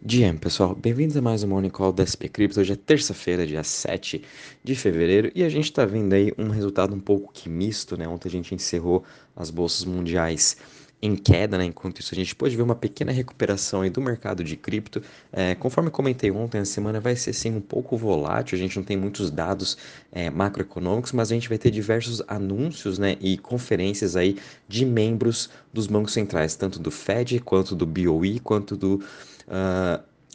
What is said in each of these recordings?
GM, pessoal, bem-vindos a mais um Morning Call da SP Crypto. Hoje é terça-feira, dia 7 de fevereiro, e a gente está vendo aí um resultado um pouco que misto, né? Ontem a gente encerrou as bolsas mundiais em queda, né? Enquanto isso a gente pode ver uma pequena recuperação aí do mercado de cripto. É, conforme comentei ontem, a semana vai ser sim um pouco volátil, a gente não tem muitos dados é, macroeconômicos, mas a gente vai ter diversos anúncios, né? E conferências aí de membros dos bancos centrais, tanto do Fed, quanto do BOE, quanto do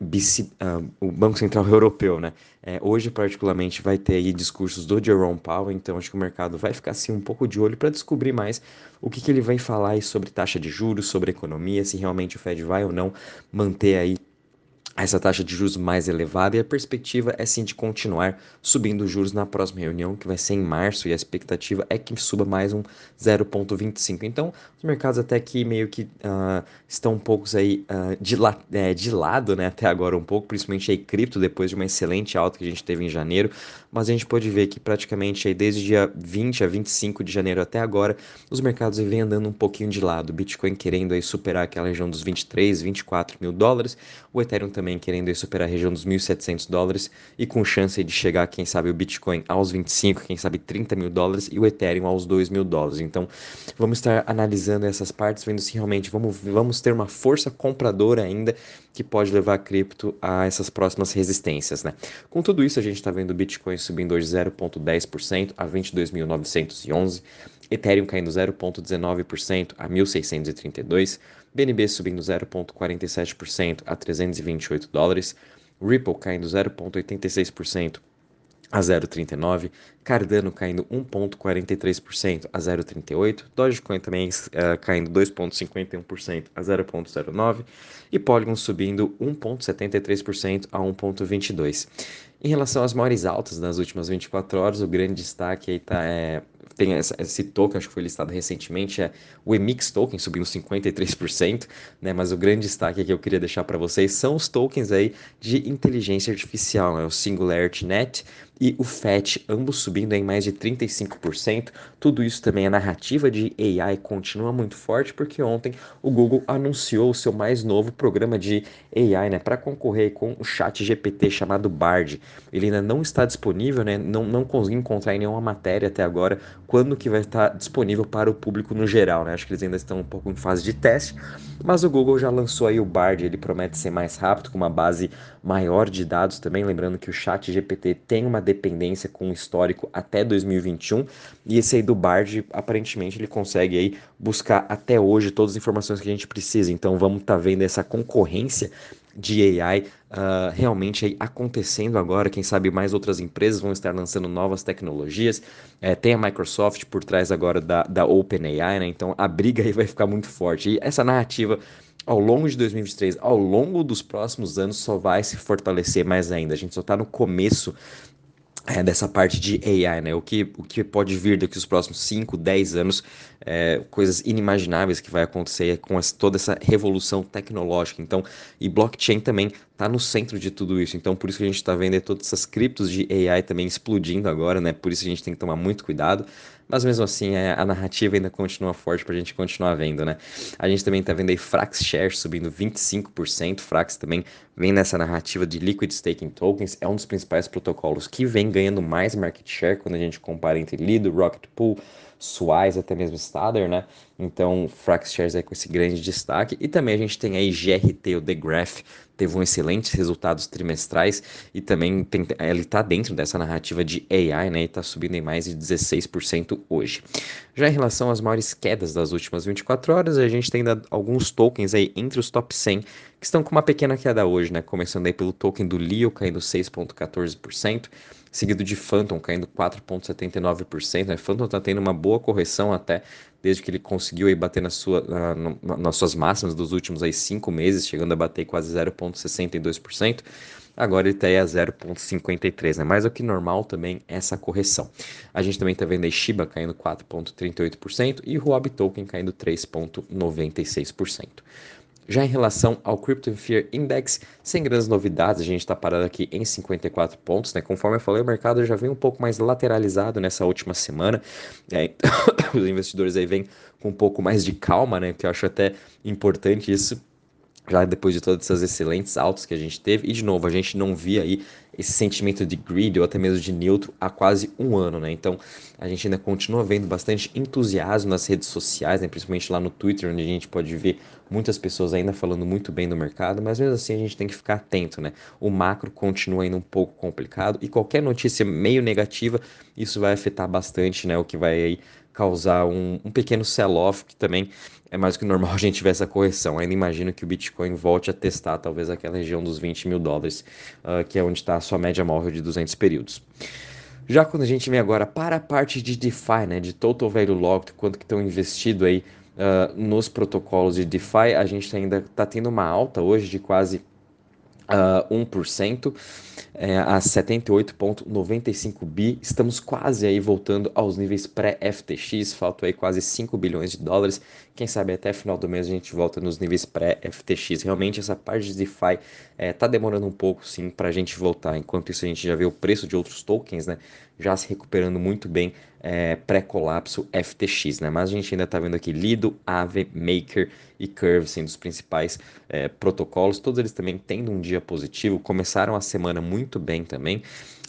BC, uh, o Banco Central Europeu, né? É, hoje, particularmente, vai ter aí discursos do Jerome Powell, então acho que o mercado vai ficar assim um pouco de olho para descobrir mais o que, que ele vai falar sobre taxa de juros, sobre economia, se realmente o Fed vai ou não manter aí essa taxa de juros mais elevada e a perspectiva é sim de continuar subindo os juros na próxima reunião, que vai ser em março, e a expectativa é que suba mais um 0,25. Então, os mercados até aqui meio que uh, estão um pouco aí uh, de, la é, de lado, né, até agora um pouco, principalmente aí cripto, depois de uma excelente alta que a gente teve em janeiro, mas a gente pode ver que praticamente aí desde dia 20 a 25 de janeiro até agora, os mercados vêm andando um pouquinho de lado, Bitcoin querendo aí superar aquela região dos 23, 24 mil dólares, o Ethereum também também querendo superar a região dos 1.700 dólares e com chance de chegar, quem sabe, o Bitcoin aos 25, quem sabe 30 mil dólares e o Ethereum aos 2 mil dólares. Então, vamos estar analisando essas partes, vendo se realmente vamos, vamos ter uma força compradora ainda que pode levar a cripto a essas próximas resistências, né? Com tudo isso, a gente está vendo o Bitcoin subindo hoje 0,10% a 22.911, Ethereum caindo 0,19% a 1.632, BNB subindo 0,47% a 328 dólares, Ripple caindo 0,86% a 0,39, Cardano caindo 1,43% a 0,38, Dogecoin também uh, caindo 2,51% a 0,09 e Polygon subindo 1,73% a 1,22. Em relação às maiores altas das últimas 24 horas, o grande destaque aí tá, é, tem esse token, acho que foi listado recentemente, é o Emix Token subindo 53%, né? Mas o grande destaque que eu queria deixar para vocês são os tokens aí de inteligência artificial, né? O Singularity Net e o FET, ambos subindo em mais de 35%. Tudo isso também, a narrativa de AI continua muito forte, porque ontem o Google anunciou o seu mais novo programa de AI, né, para concorrer com o chat GPT chamado Bard. Ele ainda não está disponível, né, não, não consegui encontrar em nenhuma matéria até agora quando que vai estar disponível para o público no geral, né? Acho que eles ainda estão um pouco em fase de teste, mas o Google já lançou aí o Bard, ele promete ser mais rápido, com uma base maior de dados também, lembrando que o chat GPT tem uma dependência com histórico até 2021, e esse aí do Bard, aparentemente ele consegue aí buscar até hoje todas as informações que a gente precisa, então vamos estar tá vendo essa concorrência de AI uh, ah, realmente acontecendo agora. Quem sabe mais outras empresas vão estar lançando novas tecnologias. É, tem a Microsoft por trás agora da, da OpenAI, né? Então a briga aí vai ficar muito forte. E essa narrativa ao longo de 2023, ao longo dos próximos anos, só vai se fortalecer mais ainda. A gente só está no começo é, dessa parte de AI, né? O que, o que pode vir daqui os próximos 5, 10 anos, é, coisas inimagináveis que vai acontecer com toda essa revolução tecnológica. Então, e blockchain também está no centro de tudo isso. Então, por isso que a gente está vendo todas essas criptos de AI também explodindo agora, né? Por isso a gente tem que tomar muito cuidado. Mas mesmo assim, é, a narrativa ainda continua forte para a gente continuar vendo, né? A gente também está vendo aí Frax Shares subindo 25%. Frax também vem nessa narrativa de Liquid Staking Tokens. É um dos principais protocolos que vem ganhando mais market share quando a gente compara entre Lido, Rocket Pool, Suais, até mesmo Stader, né? Então, Frax Shares é com esse grande destaque. E também a gente tem aí GRT, o The Graph, teve um excelentes resultados trimestrais e também tem, ele está dentro dessa narrativa de AI, né? E está subindo em mais de 16% hoje. Já em relação às maiores quedas das últimas 24 horas, a gente tem ainda alguns tokens aí entre os top 100 que estão com uma pequena queda hoje, né? Começando aí pelo token do Leo caindo 6,14% seguido de Phantom caindo 4,79%. Né? Phantom está tendo uma boa correção até desde que ele conseguiu aí bater na sua, na, na, nas suas máximas dos últimos aí cinco meses, chegando a bater quase 0,62%. Agora ele está aí a 0,53, né? Mais do que normal também essa correção. A gente também está vendo aí Shiba caindo 4,38% e o Huobi Token caindo 3,96%. Já em relação ao Crypto Fear Index, sem grandes novidades, a gente está parado aqui em 54 pontos, né? Conforme eu falei, o mercado já vem um pouco mais lateralizado nessa última semana. É, os investidores aí vêm com um pouco mais de calma, né? Que eu acho até importante isso já depois de todas essas excelentes altas que a gente teve. E de novo, a gente não via aí esse sentimento de greed ou até mesmo de neutro há quase um ano, né? Então a gente ainda continua vendo bastante entusiasmo nas redes sociais, né? principalmente lá no Twitter, onde a gente pode ver muitas pessoas ainda falando muito bem do mercado, mas mesmo assim a gente tem que ficar atento, né? O macro continua ainda um pouco complicado e qualquer notícia meio negativa, isso vai afetar bastante, né? O que vai aí causar um, um pequeno sell-off, que também é mais do que normal a gente tiver essa correção. Ainda imagino que o Bitcoin volte a testar talvez aquela região dos 20 mil dólares, uh, que é onde está a sua média móvel de 200 períodos. Já quando a gente vem agora para a parte de DeFi, né, de Total Value Locked, quanto que estão investido aí uh, nos protocolos de DeFi, a gente ainda está tendo uma alta hoje de quase uh, 1% é, a 78,95 bi. Estamos quase aí voltando aos níveis pré-FTX, faltam aí quase 5 bilhões de dólares. Quem sabe até final do mês a gente volta nos níveis pré-FTX. Realmente essa parte de DeFi é, tá demorando um pouco sim para a gente voltar. Enquanto isso a gente já vê o preço de outros tokens, né? Já se recuperando muito bem é, pré-colapso FTX, né? Mas a gente ainda está vendo aqui Lido, Aave, Maker e Curve sendo os principais é, protocolos. Todos eles também tendo um dia positivo, começaram a semana muito bem também.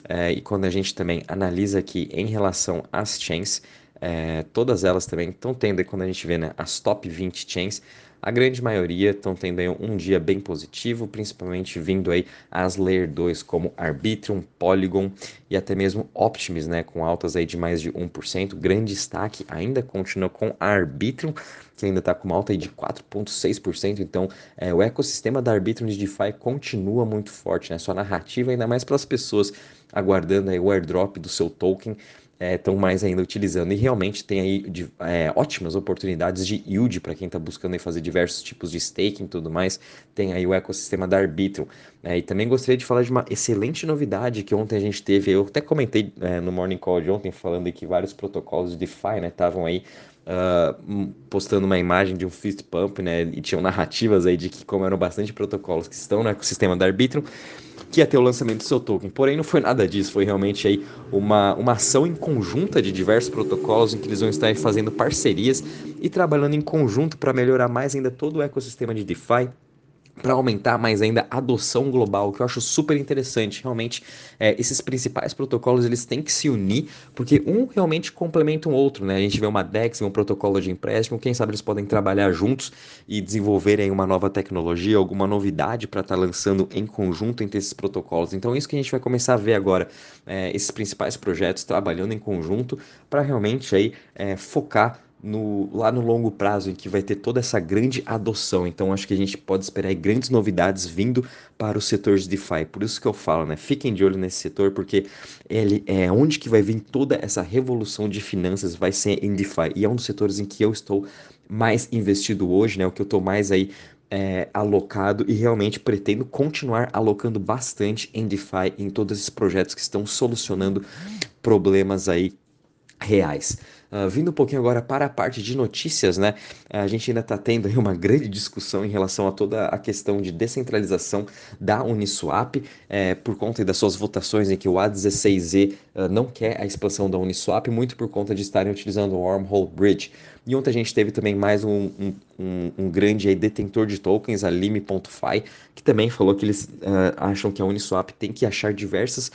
É, e quando a gente também analisa aqui em relação às chains, é, todas elas também estão tendo, quando a gente vê né, as top 20 chains, a grande maioria estão tendo um dia bem positivo, principalmente vindo aí as Layer 2 como Arbitrum, Polygon e até mesmo Optimus, né, com altas aí de mais de 1%. Grande destaque ainda continua com Arbitrum, que ainda está com uma alta aí de 4,6%. Então, é, o ecossistema da Arbitrum de DeFi continua muito forte, né? Sua narrativa, ainda mais para as pessoas aguardando aí o airdrop do seu token estão é, mais ainda utilizando e realmente tem aí de, é, ótimas oportunidades de yield para quem está buscando fazer diversos tipos de staking e tudo mais. Tem aí o ecossistema da Arbitrum. É, e também gostaria de falar de uma excelente novidade que ontem a gente teve. Eu até comentei é, no Morning Call de ontem falando que vários protocolos de DeFi estavam né, aí Uh, postando uma imagem de um fist pump, né? E tinham narrativas aí de que, como eram bastante protocolos que estão no ecossistema da Arbitrum, que ia ter o lançamento do seu token. Porém, não foi nada disso, foi realmente aí uma, uma ação em conjunta de diversos protocolos em que eles vão estar fazendo parcerias e trabalhando em conjunto para melhorar mais ainda todo o ecossistema de DeFi para aumentar mais ainda a adoção global, que eu acho super interessante. Realmente, é, esses principais protocolos eles têm que se unir, porque um realmente complementa o um outro, né? A gente vê uma DEX, um protocolo de empréstimo, quem sabe eles podem trabalhar juntos e desenvolverem uma nova tecnologia, alguma novidade para estar tá lançando em conjunto entre esses protocolos. Então, isso que a gente vai começar a ver agora, é, esses principais projetos trabalhando em conjunto para realmente aí é, focar no, lá no longo prazo, em que vai ter toda essa grande adoção. Então, acho que a gente pode esperar grandes novidades vindo para o setor de DeFi. Por isso que eu falo, né? Fiquem de olho nesse setor, porque ele é onde que vai vir toda essa revolução de finanças, vai ser em DeFi. E é um dos setores em que eu estou mais investido hoje, né? O que eu estou mais aí é, alocado e realmente pretendo continuar alocando bastante em DeFi, em todos esses projetos que estão solucionando problemas aí reais. Uh, vindo um pouquinho agora para a parte de notícias, né? A gente ainda está tendo uma grande discussão em relação a toda a questão de descentralização da Uniswap, é, por conta das suas votações em que o A16Z uh, ah, não quer a expansão da Uniswap, muito por conta de estarem utilizando o Wormhole Bridge. E ontem a gente teve também mais um, um, um, grande aí, detentor de tokens, a Lime.fi, que também falou que eles uh, acham que a Uniswap tem que achar diversas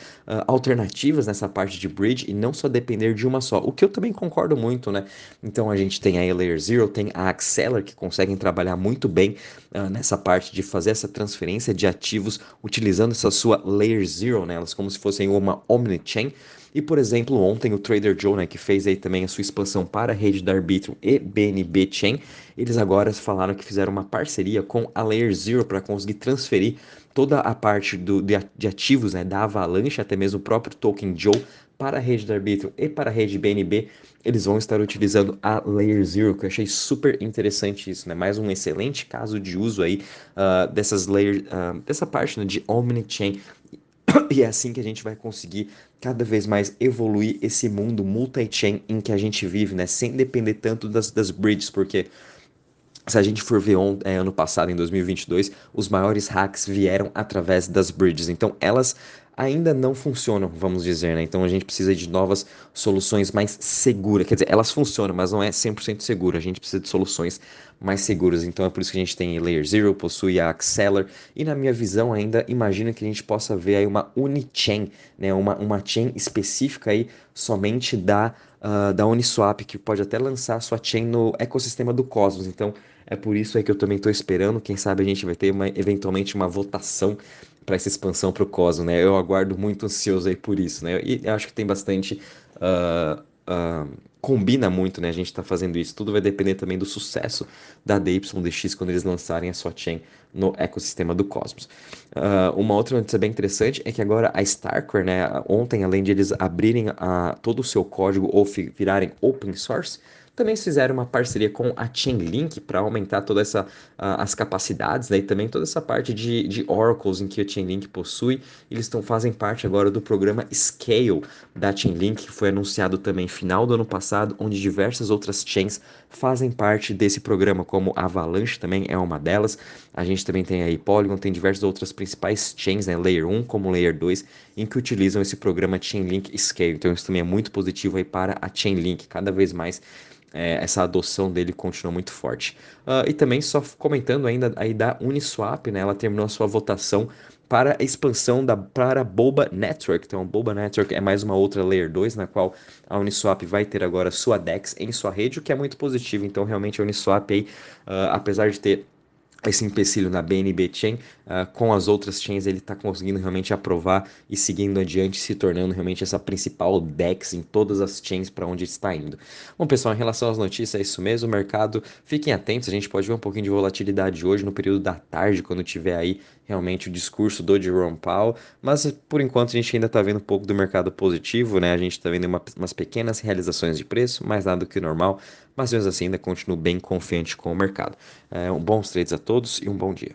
alternativas nessa parte de bridge e não só depender de uma só, o que eu também concordo muito, né? Então a gente tem a Layer Zero, tem a Acceler, que conseguem trabalhar muito bem uh, nessa parte de fazer essa transferência de ativos utilizando essa sua Layer Zero, né? Elas como se fossem uma Omnichain, e, por exemplo, ontem o Trader Joe, né, que fez aí também a sua expansão para a rede da Arbitrum e BNB Chain, eles agora falaram que fizeram uma parceria com a Layer Zero para conseguir transferir toda a parte do, de ativos né, da Avalanche, até mesmo o próprio token Joe, para a rede da Arbitrum e para a rede BNB, eles vão estar utilizando a Layer Zero, que eu achei super interessante isso, né? Mais um excelente caso de uso aí uh, dessas layers, uh, dessa parte né, de Omnichain e é assim que a gente vai conseguir cada vez mais evoluir esse mundo multi-chain em que a gente vive, né? Sem depender tanto das, das bridges, porque se a gente for ver é, ano passado, em 2022, os maiores hacks vieram através das bridges. Então, elas ainda não funcionam, vamos dizer, né? Então a gente precisa de novas soluções mais seguras. Quer dizer, elas funcionam, mas não é 100% seguro. A gente precisa de soluções mais seguras. Então é por isso que a gente tem Layer Zero, possui a Acceler. E na minha visão ainda, imagino que a gente possa ver aí uma Unichain, né? Uma, uma chain específica aí somente da, uh, da Uniswap, que pode até lançar sua chain no ecossistema do Cosmos. Então é por isso aí que eu também estou esperando. Quem sabe a gente vai ter uma, eventualmente uma votação para essa expansão para o Cosmos, né? Eu aguardo muito ansioso aí por isso, né? E acho que tem bastante. Uh, uh, combina muito, né? A gente está fazendo isso. Tudo vai depender também do sucesso da DYDX quando eles lançarem a sua chain no ecossistema do Cosmos. Uh, uma outra notícia bem interessante é que agora a Starkware, né? Ontem, além de eles abrirem a, todo o seu código ou virarem open source, também fizeram uma parceria com a Chainlink para aumentar todas essa, uh, as capacidades né, e também toda essa parte de, de oracles em que a Chainlink possui. Eles estão fazem parte agora do programa Scale da Chainlink, que foi anunciado também final do ano passado, onde diversas outras chains fazem parte desse programa, como Avalanche também é uma delas. A gente também tem aí Polygon, tem diversas outras principais chains, né, Layer 1 como Layer 2, em que utilizam esse programa Chainlink Scale. Então isso também é muito positivo aí para a Chainlink, cada vez mais é, essa adoção dele continua muito forte. Uh, e também, só comentando ainda aí da Uniswap, né, ela terminou a sua votação para a expansão da, para a Boba Network. Então, a Boba Network é mais uma outra Layer 2, na qual a Uniswap vai ter agora sua DEX em sua rede, o que é muito positivo. Então, realmente, a Uniswap, aí, uh, apesar de ter esse empecilho na BNB Chain, uh, com as outras chains ele está conseguindo realmente aprovar e seguindo adiante, se tornando realmente essa principal DEX em todas as chains para onde está indo. Bom, pessoal, em relação às notícias, é isso mesmo, o mercado, fiquem atentos, a gente pode ver um pouquinho de volatilidade hoje no período da tarde, quando tiver aí realmente o discurso do Jerome Powell, mas por enquanto a gente ainda está vendo um pouco do mercado positivo, né? A gente está vendo uma, umas pequenas realizações de preço, mais nada do que normal, mas mesmo assim ainda continuo bem confiante com o mercado. É, um bons trades a todos e um bom dia.